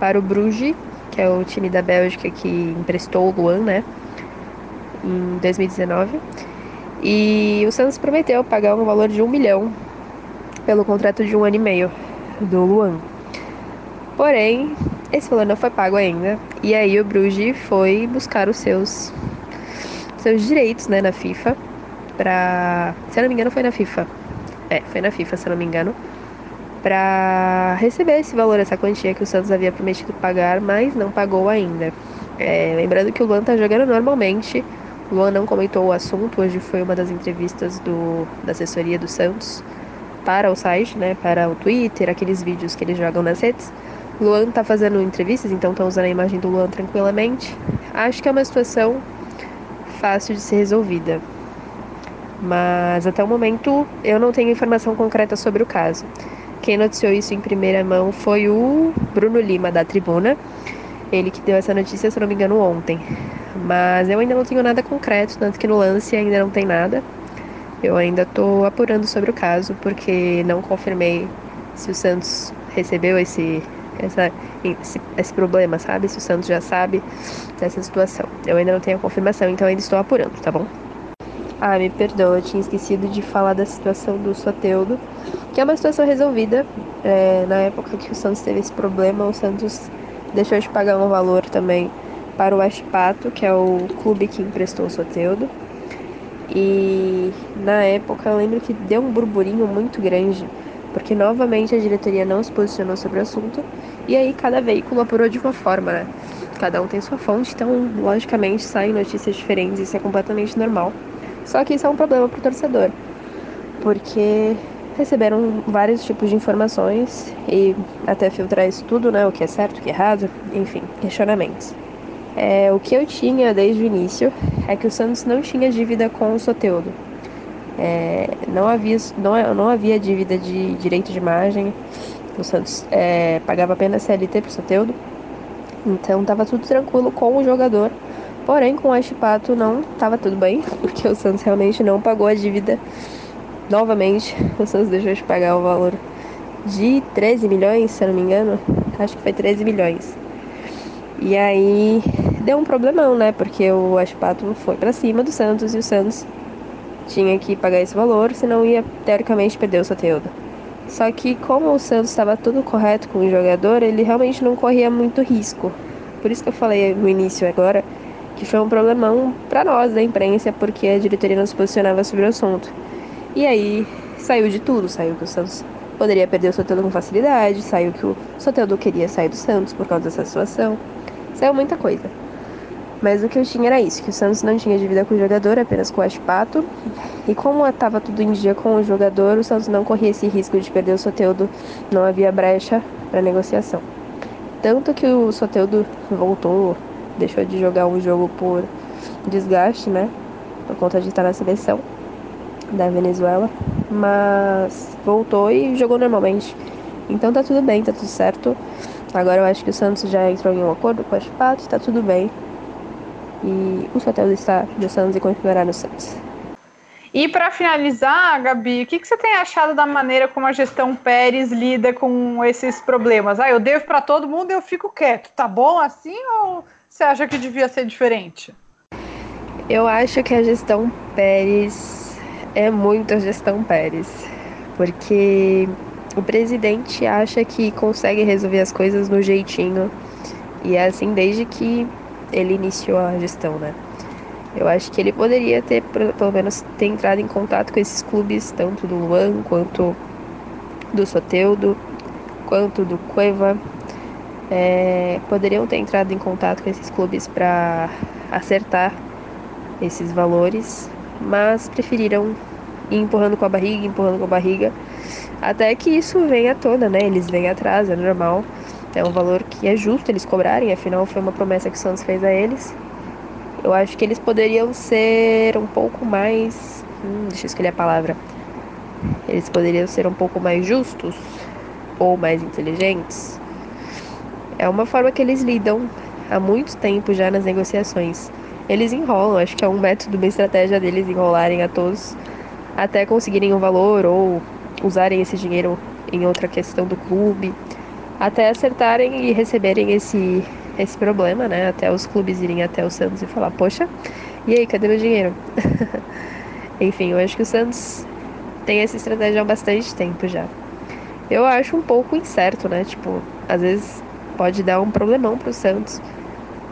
para o Bruges, que é o time da Bélgica que emprestou o Luan, né? Em 2019. E o Santos prometeu pagar um valor de um milhão pelo contrato de um ano e meio do Luan. Porém, esse valor não foi pago ainda. E aí o Bruges foi buscar os seus seus direitos, né, na FIFA para, se eu não me engano, foi na FIFA. É, foi na FIFA, se eu não me engano, para receber esse valor, essa quantia que o Santos havia prometido pagar, mas não pagou ainda. É, lembrando que o Luan tá jogando normalmente. O Luan não comentou o assunto, hoje foi uma das entrevistas do, da assessoria do Santos para o site, né, para o Twitter, aqueles vídeos que eles jogam nas redes. Luan tá fazendo entrevistas, então tá usando a imagem do Luan tranquilamente. Acho que é uma situação fácil de ser resolvida. Mas até o momento eu não tenho informação concreta sobre o caso. Quem noticiou isso em primeira mão foi o Bruno Lima, da Tribuna. Ele que deu essa notícia, se não me engano, ontem. Mas eu ainda não tenho nada concreto, tanto que no lance ainda não tem nada. Eu ainda estou apurando sobre o caso, porque não confirmei se o Santos recebeu esse essa, esse, esse, problema, sabe? Se o Santos já sabe dessa situação. Eu ainda não tenho a confirmação, então ainda estou apurando, tá bom? Ah, me perdoa, eu tinha esquecido de falar da situação do Soteudo, que é uma situação resolvida. É, na época que o Santos teve esse problema, o Santos deixou de pagar um valor também para o West Pato, que é o clube que emprestou o Soteudo. E na época eu lembro que deu um burburinho muito grande porque novamente a diretoria não se posicionou sobre o assunto e aí cada veículo apurou de uma forma, né? Cada um tem sua fonte, então logicamente saem notícias diferentes, isso é completamente normal. Só que isso é um problema para torcedor, porque receberam vários tipos de informações e até filtrar isso tudo, né? O que é certo, o que é errado, enfim, questionamentos. É, o que eu tinha desde o início é que o Santos não tinha dívida com o Soteudo. É, não, havia, não, não havia dívida de direito de imagem, o Santos é, pagava apenas CLT para o Soteudo, então estava tudo tranquilo com o jogador. Porém, com o Achipato não estava tudo bem, porque o Santos realmente não pagou a dívida novamente. O Santos deixou de pagar o valor de 13 milhões, se eu não me engano. Acho que foi 13 milhões. E aí deu um problemão, né? Porque o Achipato foi para cima do Santos e o Santos tinha que pagar esse valor, senão ia teoricamente perder o Soteudo. Só que como o Santos estava tudo correto com o jogador, ele realmente não corria muito risco. Por isso que eu falei no início agora que foi um problemão para nós da imprensa, porque a diretoria não se posicionava sobre o assunto. E aí saiu de tudo, saiu que o Santos poderia perder o Soteldo com facilidade, saiu que o Soteldo queria sair do Santos por causa dessa situação. Saiu muita coisa. Mas o que eu tinha era isso, que o Santos não tinha dívida com o jogador, apenas com o Ashpato. E como estava tudo em dia com o jogador, o Santos não corria esse risco de perder o Soteudo, não havia brecha para negociação. Tanto que o Soteudo voltou, deixou de jogar um jogo por desgaste, né? Por conta de estar na seleção da Venezuela. Mas voltou e jogou normalmente. Então tá tudo bem, tá tudo certo. Agora eu acho que o Santos já entrou em um acordo com o Ashpato, tá tudo bem e o Soteldo está do Santos e continuará no Santos. E para finalizar, Gabi, o que, que, você tem achado da maneira como a gestão Pérez lida com esses problemas? Ah, eu devo para todo mundo e eu fico quieto. Tá bom assim ou você acha que devia ser diferente? Eu acho que a gestão Pérez é muito a gestão Pérez, porque o presidente acha que consegue resolver as coisas no jeitinho e é assim desde que ele iniciou a gestão, né? Eu acho que ele poderia ter, pelo menos, ter entrado em contato com esses clubes, tanto do Luan quanto do Soteudo, quanto do Cueva. É, poderiam ter entrado em contato com esses clubes para acertar esses valores, mas preferiram ir empurrando com a barriga, empurrando com a barriga, até que isso venha à tona, né? Eles vêm atrás, é normal. É um valor que é justo eles cobrarem, afinal foi uma promessa que o Santos fez a eles. Eu acho que eles poderiam ser um pouco mais. Hum, deixa eu escolher a palavra. Eles poderiam ser um pouco mais justos ou mais inteligentes. É uma forma que eles lidam há muito tempo já nas negociações. Eles enrolam, acho que é um método, uma estratégia deles enrolarem a todos até conseguirem um valor ou usarem esse dinheiro em outra questão do clube até acertarem e receberem esse, esse problema, né? Até os clubes irem até o Santos e falar, poxa, e aí, cadê meu dinheiro? Enfim, eu acho que o Santos tem essa estratégia há bastante tempo já. Eu acho um pouco incerto, né? Tipo, às vezes pode dar um problemão pro Santos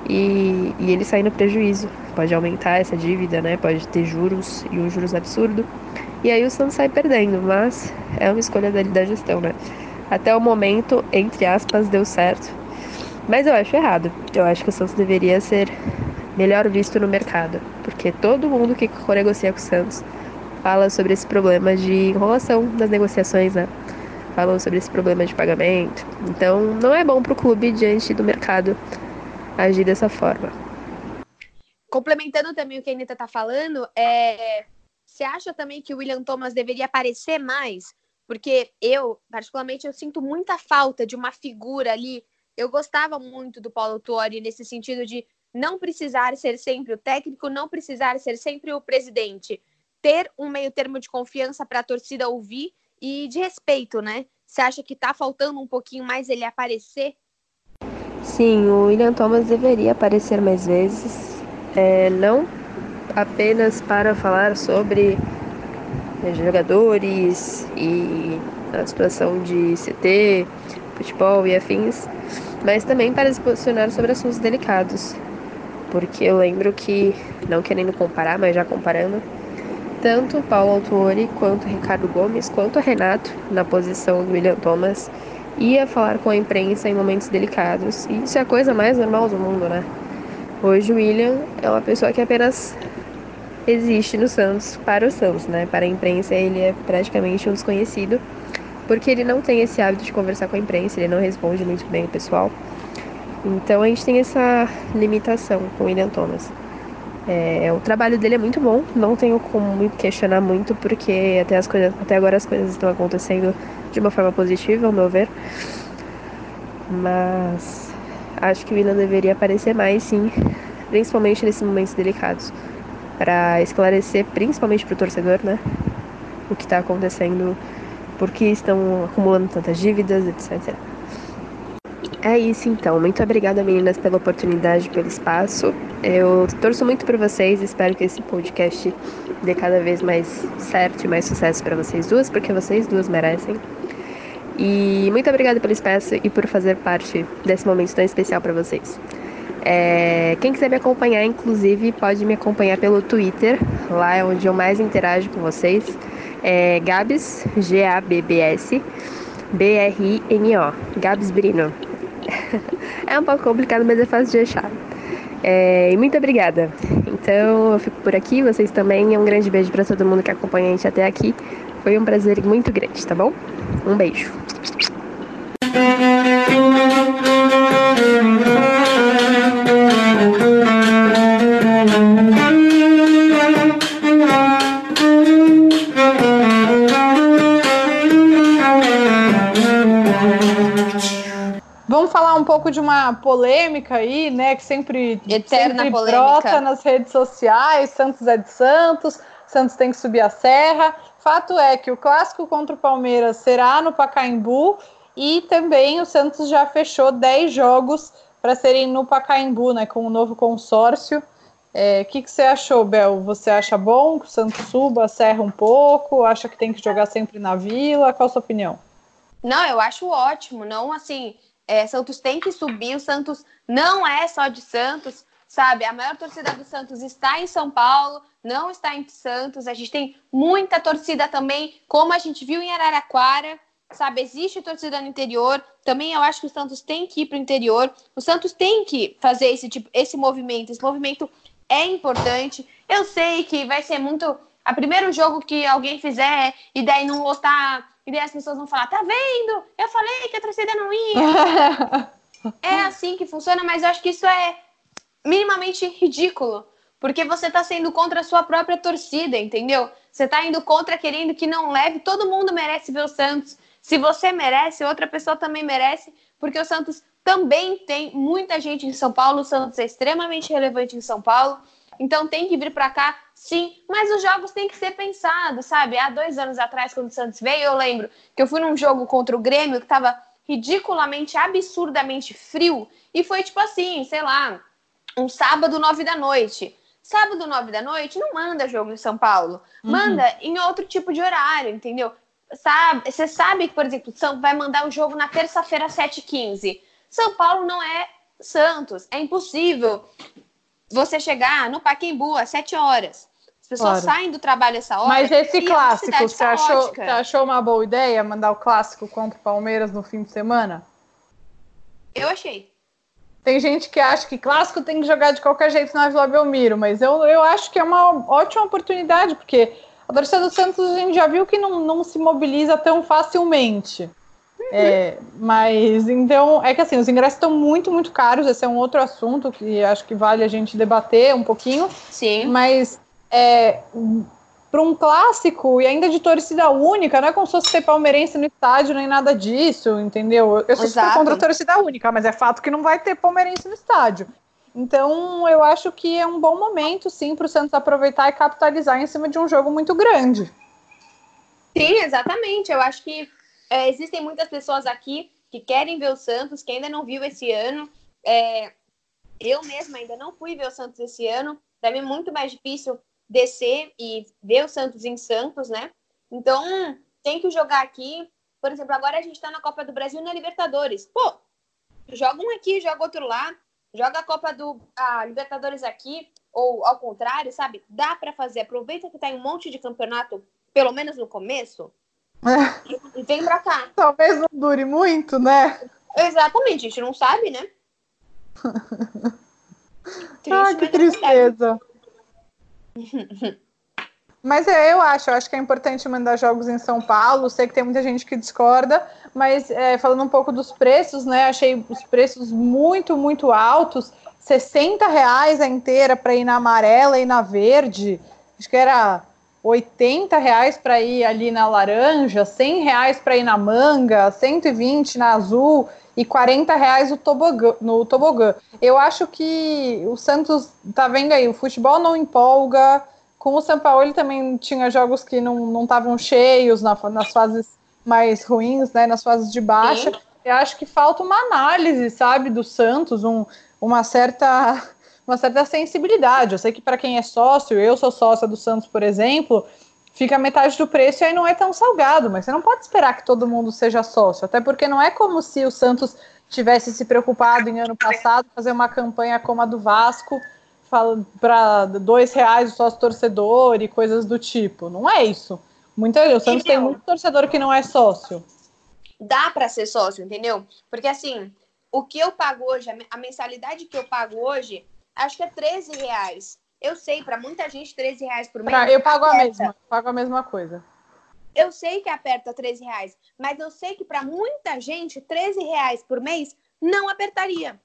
e, e ele sair no prejuízo. Pode aumentar essa dívida, né? Pode ter juros e um juros absurdo. E aí o Santos sai perdendo, mas é uma escolha da, da gestão, né? Até o momento, entre aspas, deu certo. Mas eu acho errado. Eu acho que o Santos deveria ser melhor visto no mercado. Porque todo mundo que negocia com o Santos fala sobre esse problema de enrolação das negociações, né? Falam sobre esse problema de pagamento. Então, não é bom para o clube diante do mercado agir dessa forma. Complementando também o que a Anitta está falando, é... você acha também que o William Thomas deveria aparecer mais? Porque eu, particularmente, eu sinto muita falta de uma figura ali. Eu gostava muito do Paulo Tuori nesse sentido de não precisar ser sempre o técnico, não precisar ser sempre o presidente. Ter um meio termo de confiança para a torcida ouvir e de respeito, né? Você acha que está faltando um pouquinho mais ele aparecer? Sim, o William Thomas deveria aparecer mais vezes, é, não apenas para falar sobre né, jogadores e a situação de CT, futebol e afins, mas também para se posicionar sobre assuntos delicados. Porque eu lembro que, não querendo comparar, mas já comparando, tanto Paulo Autuori quanto Ricardo Gomes, quanto Renato, na posição do William Thomas, ia falar com a imprensa em momentos delicados. E isso é a coisa mais normal do mundo, né? Hoje o William é uma pessoa que apenas existe no Santos para o Santos, né? Para a imprensa ele é praticamente um desconhecido, porque ele não tem esse hábito de conversar com a imprensa, ele não responde muito bem o pessoal. Então a gente tem essa limitação com o William Thomas. É, o trabalho dele é muito bom, não tenho como questionar muito, porque até, as coisas, até agora as coisas estão acontecendo de uma forma positiva, ao meu ver. Mas acho que o William deveria aparecer mais, sim, principalmente nesses momentos delicados para esclarecer, principalmente para o torcedor, né, o que está acontecendo, por que estão acumulando tantas dívidas, etc. É isso então. Muito obrigada, meninas, pela oportunidade, pelo espaço. Eu torço muito por vocês. Espero que esse podcast dê cada vez mais certo e mais sucesso para vocês duas, porque vocês duas merecem. E muito obrigada pelo espaço e por fazer parte desse momento tão especial para vocês. É, quem quiser me acompanhar, inclusive, pode me acompanhar pelo Twitter, lá é onde eu mais interajo com vocês. É Gabs, G-A-B-B-S, B-R-I-N-O, Gabs Brino. é um pouco complicado, mas é fácil de achar. É, e muito obrigada. Então, eu fico por aqui, vocês também. Um grande beijo para todo mundo que acompanha a gente até aqui. Foi um prazer muito grande, tá bom? Um beijo. Um pouco de uma polêmica aí, né? Que sempre, Eterna sempre polêmica. brota nas redes sociais. Santos é de Santos, Santos tem que subir a serra. Fato é que o clássico contra o Palmeiras será no Pacaembu e também o Santos já fechou 10 jogos para serem no Pacaembu, né? Com o novo consórcio. É, O que, que você achou, Bel? Você acha bom que o Santos suba, serra um pouco? Acha que tem que jogar sempre na Vila? Qual a sua opinião? Não, eu acho ótimo. Não assim, é, Santos tem que subir. O Santos não é só de Santos, sabe? A maior torcida do Santos está em São Paulo, não está em Santos. A gente tem muita torcida também, como a gente viu em Araraquara, sabe? Existe torcida no interior. Também eu acho que o Santos tem que ir para o interior. O Santos tem que fazer esse tipo, esse movimento. Esse movimento é importante. Eu sei que vai ser muito. A primeiro jogo que alguém fizer e daí não lotar, e daí as pessoas vão falar: tá vendo? Eu falei que a torcida não ia. é assim que funciona, mas eu acho que isso é minimamente ridículo. Porque você tá sendo contra a sua própria torcida, entendeu? Você tá indo contra querendo que não leve. Todo mundo merece ver o Santos. Se você merece, outra pessoa também merece, porque o Santos também tem muita gente em São Paulo. O Santos é extremamente relevante em São Paulo. Então tem que vir para cá, sim. Mas os jogos têm que ser pensados, sabe? Há dois anos atrás, quando o Santos veio, eu lembro que eu fui num jogo contra o Grêmio que tava ridiculamente, absurdamente frio. E foi tipo assim, sei lá, um sábado, nove da noite. Sábado, nove da noite, não manda jogo em São Paulo. Uhum. Manda em outro tipo de horário, entendeu? Sabe, você sabe que, por exemplo, São vai mandar o um jogo na terça-feira, 7h15. São Paulo não é Santos. É impossível você chegar no Paquembu às 7 horas. As pessoas saem do trabalho essa hora. Mas esse clássico, você achou, você achou uma boa ideia mandar o clássico contra o Palmeiras no fim de semana? Eu achei. Tem gente que acha que clássico tem que jogar de qualquer jeito na Vila Belmiro, mas eu, eu acho que é uma ótima oportunidade, porque a torcida do Santos a gente já viu que não, não se mobiliza tão facilmente. Uhum. É, mas então é que assim, os ingressos estão muito, muito caros. Esse é um outro assunto que acho que vale a gente debater um pouquinho. Sim. Mas é, para um clássico e ainda de torcida única, não é como se fosse ser palmeirense no estádio nem nada disso, entendeu? Eu sou super contra a torcida única, mas é fato que não vai ter palmeirense no estádio. Então, eu acho que é um bom momento, sim, para o Santos aproveitar e capitalizar em cima de um jogo muito grande. Sim, exatamente. Eu acho que é, existem muitas pessoas aqui que querem ver o Santos, que ainda não viu esse ano. É, eu mesma ainda não fui ver o Santos esse ano. Para mim é muito mais difícil descer e ver o Santos em Santos, né? Então, tem que jogar aqui. Por exemplo, agora a gente está na Copa do Brasil e na Libertadores. Pô, joga um aqui, joga outro lá, joga a Copa do a Libertadores aqui, ou ao contrário, sabe? Dá para fazer. Aproveita que tá um monte de campeonato, pelo menos no começo, é. e vem pra cá. Talvez não dure muito, né? Exatamente, a gente não sabe, né? Triste, ah, que tristeza. Mas é, eu acho, eu acho que é importante mandar jogos em São Paulo. Sei que tem muita gente que discorda, mas é, falando um pouco dos preços, né? Achei os preços muito, muito altos. 60 reais a inteira para ir na amarela e na verde. Acho que era 80 reais para ir ali na laranja, 100 reais para ir na manga, 120 na azul e 40 reais no tobogã, no tobogã. Eu acho que o Santos, tá vendo aí, o futebol não empolga. Com o São Paulo também tinha jogos que não estavam cheios na, nas fases mais ruins, né, nas fases de baixa. Sim. Eu acho que falta uma análise, sabe, do Santos, um, uma certa uma certa sensibilidade. Eu sei que para quem é sócio, eu sou sócia do Santos, por exemplo, fica metade do preço e aí não é tão salgado, mas você não pode esperar que todo mundo seja sócio, até porque não é como se o Santos tivesse se preocupado em ano passado fazer uma campanha como a do Vasco para dois reais o sócio torcedor e coisas do tipo. Não é isso. Muita, o Santos tem muito torcedor que não é sócio. Dá para ser sócio, entendeu? Porque assim, o que eu pago hoje, a mensalidade que eu pago hoje, acho que é 13 reais. Eu sei, para muita gente, 13 reais por mês. eu pago aperta. a mesma, pago a mesma coisa. Eu sei que aperta 13 reais, mas eu sei que para muita gente, 13 reais por mês não apertaria.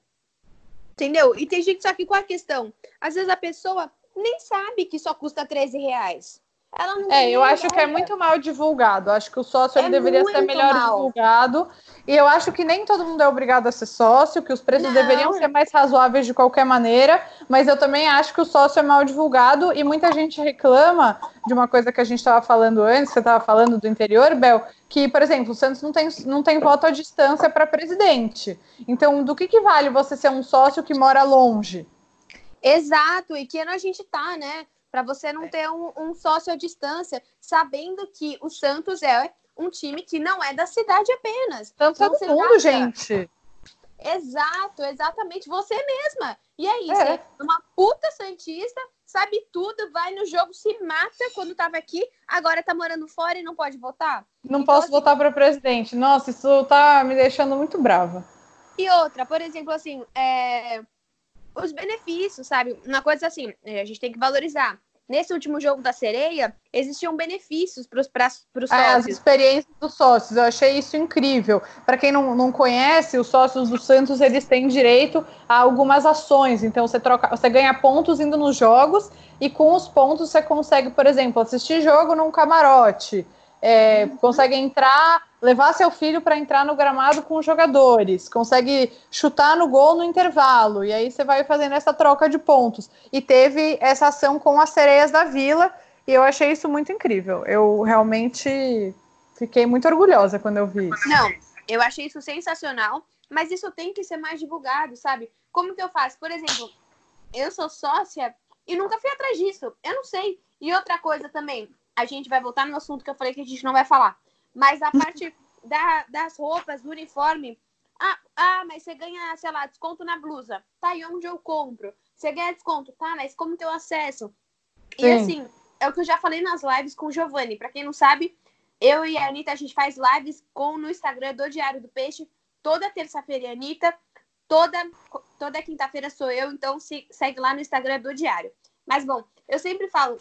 Entendeu? E tem gente só que com a questão. Às vezes a pessoa nem sabe que só custa 13 reais. Ela não é, eu acho que é muito mal divulgado. Acho que o sócio é deveria ser melhor mal. divulgado. E eu acho que nem todo mundo é obrigado a ser sócio, que os preços não. deveriam ser mais razoáveis de qualquer maneira. Mas eu também acho que o sócio é mal divulgado e muita gente reclama de uma coisa que a gente estava falando antes, você estava falando do interior, Bel, que, por exemplo, o Santos não tem, não tem voto à distância para presidente. Então, do que, que vale você ser um sócio que mora longe? Exato, e que ano a gente tá, né? Para você não é. ter um, um, sócio à distância, sabendo que o Santos é um time que não é da cidade apenas. Santos é do mundo, gente. Exato, exatamente. Você mesma. E é isso. É. Uma puta Santista, sabe tudo, vai no jogo, se mata quando tava aqui, agora tá morando fora e não pode votar. Não então, posso assim, votar para presidente. Nossa, isso tá me deixando muito brava. E outra, por exemplo, assim, é os benefícios, sabe? Uma coisa assim, é, a gente tem que valorizar. Nesse último jogo da sereia, existiam benefícios para os sócios. É, as experiências dos sócios, eu achei isso incrível. Para quem não, não conhece, os sócios do Santos eles têm direito a algumas ações. Então você troca, você ganha pontos indo nos jogos e com os pontos você consegue, por exemplo, assistir jogo num camarote é, consegue entrar, levar seu filho para entrar no gramado com os jogadores, consegue chutar no gol no intervalo, e aí você vai fazendo essa troca de pontos. E teve essa ação com as sereias da vila, e eu achei isso muito incrível. Eu realmente fiquei muito orgulhosa quando eu vi isso. Não, eu achei isso sensacional, mas isso tem que ser mais divulgado, sabe? Como que eu faço? Por exemplo, eu sou sócia e nunca fui atrás disso. Eu não sei. E outra coisa também, a gente vai voltar no assunto que eu falei que a gente não vai falar. Mas a parte da, das roupas, do uniforme. Ah, ah, mas você ganha, sei lá, desconto na blusa. Tá, e onde eu compro? Você ganha desconto, tá, mas como ter o acesso? E Sim. assim, é o que eu já falei nas lives com o Giovanni. Pra quem não sabe, eu e a Anitta, a gente faz lives com no Instagram do Diário do Peixe. Toda terça-feira é Anitta, toda, toda quinta-feira sou eu, então se, segue lá no Instagram do Diário. Mas bom, eu sempre falo,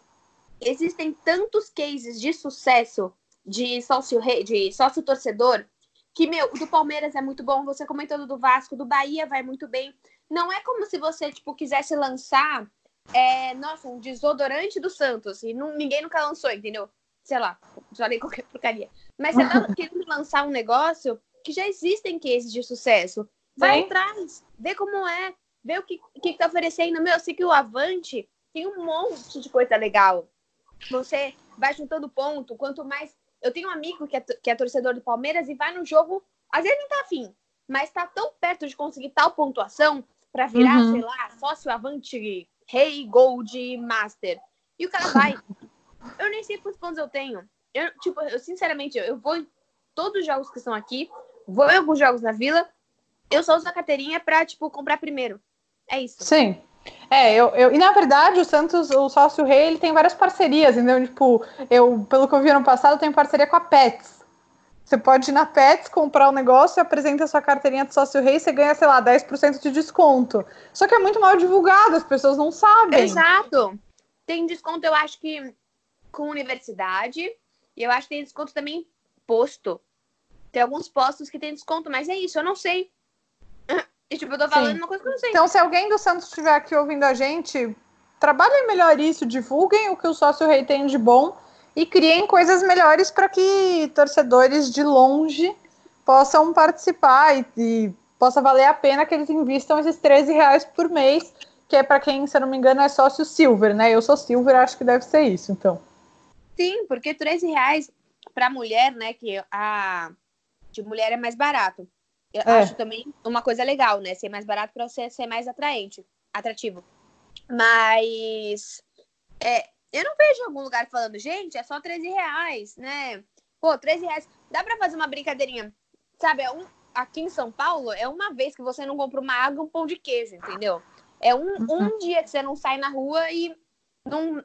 existem tantos cases de sucesso de sócio de sócio torcedor, que meu, o do Palmeiras é muito bom, você comentou do Vasco, do Bahia vai muito bem. Não é como se você tipo quisesse lançar é, nossa, um desodorante do Santos e não, ninguém nunca lançou, entendeu? Sei lá, falei qualquer porcaria. Mas você tá querendo lançar um negócio que já existem cases de sucesso. Vai Sim. atrás, vê como é, vê o que, que tá oferecendo. Meu, eu sei que o Avante tem um monte de coisa legal. Você vai juntando ponto, quanto mais. Eu tenho um amigo que é, que é torcedor do Palmeiras e vai no jogo, às vezes não tá afim, mas tá tão perto de conseguir tal pontuação pra virar, Uhum. sei lá, sócio Avante Rei Gold Master. E o cara vai. eu nem sei quantos pontos eu tenho. Eu, tipo, eu sinceramente, eu, eu vou em todos os jogos que estão aqui, vou em alguns jogos na vila, eu só uso a carteirinha pra, tipo, comprar primeiro. É isso. Sim. É, eu, eu, e na verdade o Santos, o sócio rei, ele tem várias parcerias, então, tipo, eu, pelo que eu vi ano passado, eu tenho parceria com a Pets. Você pode ir na Pets, comprar o negócio, apresenta a sua carteirinha de sócio rei, você ganha, sei lá, 10% de desconto. Só que é muito mal divulgado, as pessoas não sabem. Exato. Tem desconto, eu acho que com universidade, e eu acho que tem desconto também posto. Tem alguns postos que tem desconto, mas é isso, eu não sei. E, tipo, eu tô falando Sim. uma coisa que eu não sei. Então, se alguém do Santos estiver aqui ouvindo a gente, trabalhem melhor isso, divulguem o que o sócio rei tem de bom e criem coisas melhores para que torcedores de longe possam participar e, e possa valer a pena que eles invistam esses 13 reais por mês, que é para quem, se eu não me engano, é sócio silver, né? Eu sou silver, acho que deve ser isso, então. Sim, porque 13 reais pra mulher, né? Que a de mulher é mais barato. Eu É. acho também uma coisa legal, né? Ser mais barato pra você ser mais atraente, atrativo. Mas é, eu não vejo algum lugar falando, gente, é só 13 reais, né? Pô, 13 reais. Dá pra fazer uma brincadeirinha. Sabe, é um, aqui em São Paulo, é uma vez que você não compra uma água e um pão de queijo, entendeu? É um, um dia que você não sai na rua e não,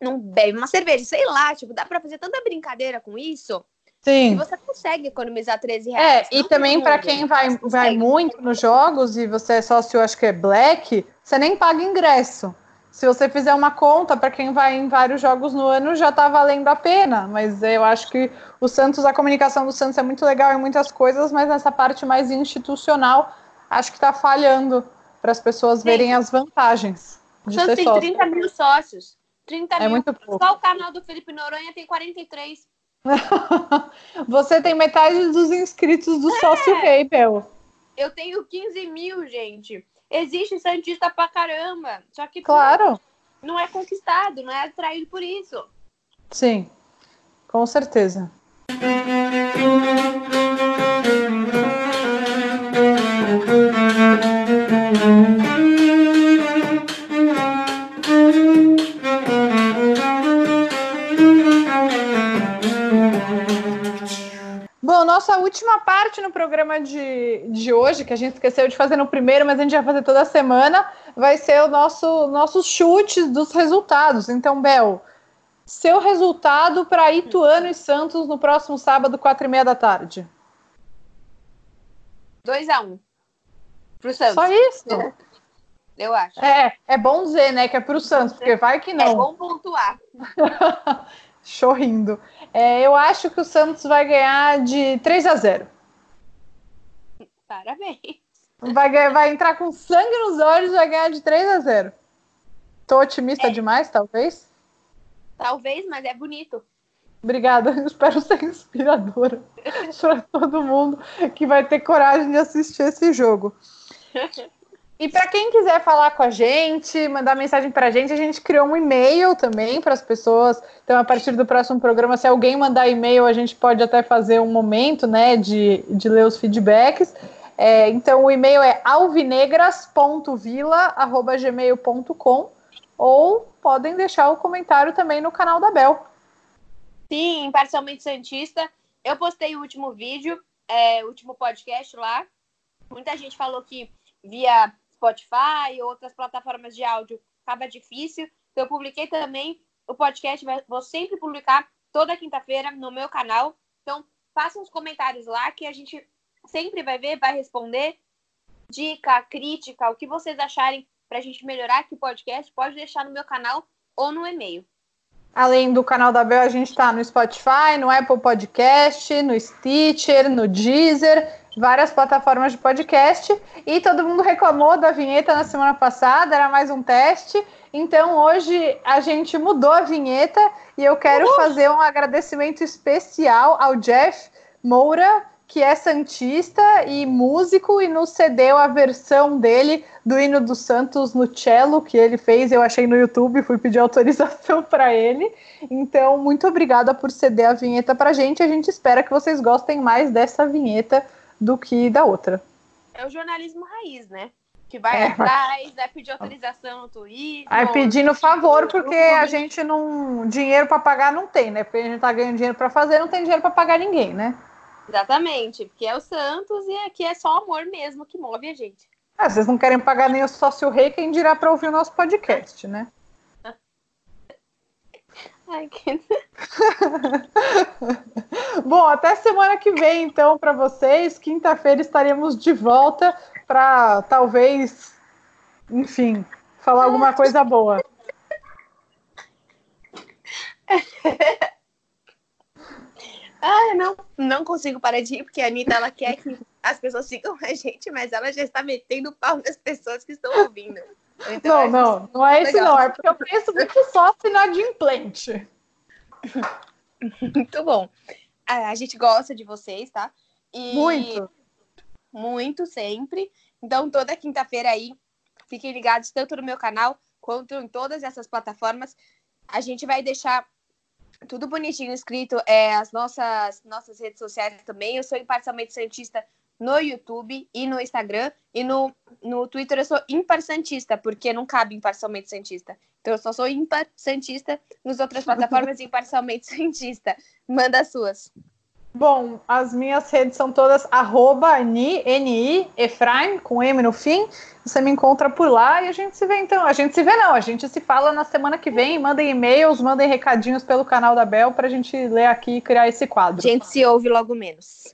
não bebe uma cerveja, sei lá, tipo, dá pra fazer tanta brincadeira com isso Sim. você consegue economizar 13 É, reais. e Não também para quem vai, vai consegue. muito nos jogos e você é sócio, acho que é black, você nem paga ingresso. Se você fizer uma conta para quem vai em vários jogos no ano, já tá valendo a pena. Mas eu acho que o Santos, a comunicação do Santos é muito legal em muitas coisas, mas nessa parte mais institucional, acho que tá falhando para as pessoas Sim. verem as vantagens O Santos tem sócio. 30 mil sócios. 30 É mil. muito pouco. Só o canal do Felipe Noronha tem 43. Você tem metade dos inscritos do sócio rei, Bel. Eu tenho 15 mil, gente. Existe Santista pra caramba. Só que Claro. não é conquistado, não é atraído por isso. Sim, com certeza. Nossa última parte no programa de, de hoje, que a gente esqueceu de fazer no primeiro, mas a gente vai fazer toda semana, vai ser o nosso nossos chutes dos resultados. Então, Bel, seu resultado para Ituano e Santos no próximo sábado, quatro e meia da tarde. 2x1. Pro Santos. Só isso? Eu acho. É, é bom dizer, né, que é pro Santos, porque vai que É não. bom pontuar. Chorrindo. É, eu acho que o Santos vai ganhar de 3 a 0. Parabéns. Vai, ganhar- vai entrar com sangue nos olhos e vai ganhar de 3 a 0. Tô otimista É. demais, talvez? Talvez, mas é bonito. Obrigada, eu espero ser inspiradora para todo mundo que vai ter coragem de assistir esse jogo. E para quem quiser falar com a gente, mandar mensagem para a gente, a gente criou um e-mail também para as pessoas. Então, a partir do próximo programa, se alguém mandar e-mail, a gente pode até fazer um momento né, de, de ler os feedbacks. É, então, o e-mail é alvinegras.vila.gmail.com ou podem deixar o comentário também no canal da Bel. Sim, Parcialmente Santista. Eu postei o último vídeo, é, o último podcast lá. Muita gente falou que via Spotify outras plataformas de áudio acaba difícil. Então, eu publiquei também o podcast, vou sempre publicar toda quinta-feira no meu canal. Então, façam os comentários lá que a gente sempre vai ver, vai responder. Dica, crítica, o que vocês acharem para a gente melhorar aqui o podcast, pode deixar no meu canal ou no e-mail. Além do canal da Bel, a gente está no Spotify, no Apple Podcast, no Stitcher, no Deezer, várias plataformas de podcast. E todo mundo reclamou da vinheta na semana passada, era mais um teste. Então hoje a gente mudou a vinheta e eu quero Uhul. fazer um agradecimento especial ao Jeff Moura, que é santista e músico e nos cedeu a versão dele do hino dos Santos no cello que ele fez. Eu achei no YouTube, fui pedir autorização para ele. Então, muito obrigada por ceder a vinheta para gente. A gente espera que vocês gostem mais dessa vinheta do que da outra. É o jornalismo raiz, né? Que vai é. atrás, vai pedir autorização no Twitter. Vai pedindo favor, porque a gente não. Dinheiro para pagar não tem, né? Porque a gente tá ganhando dinheiro para fazer, não tem dinheiro para pagar ninguém, né? Exatamente, porque é o Santos e aqui é só amor mesmo que move a gente. Ah, vocês não querem pagar nem o sócio rei, quem dirá para ouvir o nosso podcast, né? Bom, até semana que vem, então, para vocês. Quinta-feira estaremos de volta para talvez, enfim, falar alguma coisa boa. Ah, não, não consigo parar de rir, porque a Anitta, ela quer que as pessoas sigam a gente, mas ela já está metendo pau nas pessoas que estão ouvindo. Não, não, não é isso não, é porque eu penso muito só inadimplente. Muito bom. A, a gente gosta de vocês, tá? E muito. Muito, sempre. Então, toda quinta-feira aí, fiquem ligados tanto no meu canal quanto em todas essas plataformas. A gente vai deixar tudo bonitinho escrito, é, as nossas, nossas redes sociais também. Eu sou imparcialmente Santista no YouTube e no Instagram. E no, no Twitter eu sou ímpar Santista, porque não cabe imparcialmente Santista. Então eu só sou ímpar Santista, nas outras plataformas imparcialmente Santista. Manda as suas. Bom, as minhas redes são todas arroba Ni, N-I, Efraim, com M no fim. Você me encontra por lá e a gente se vê então. A gente se vê não, a gente se fala na semana que vem. Mandem e-mails, mandem recadinhos pelo canal da Bel para a gente ler aqui e criar esse quadro. A gente se ouve logo menos.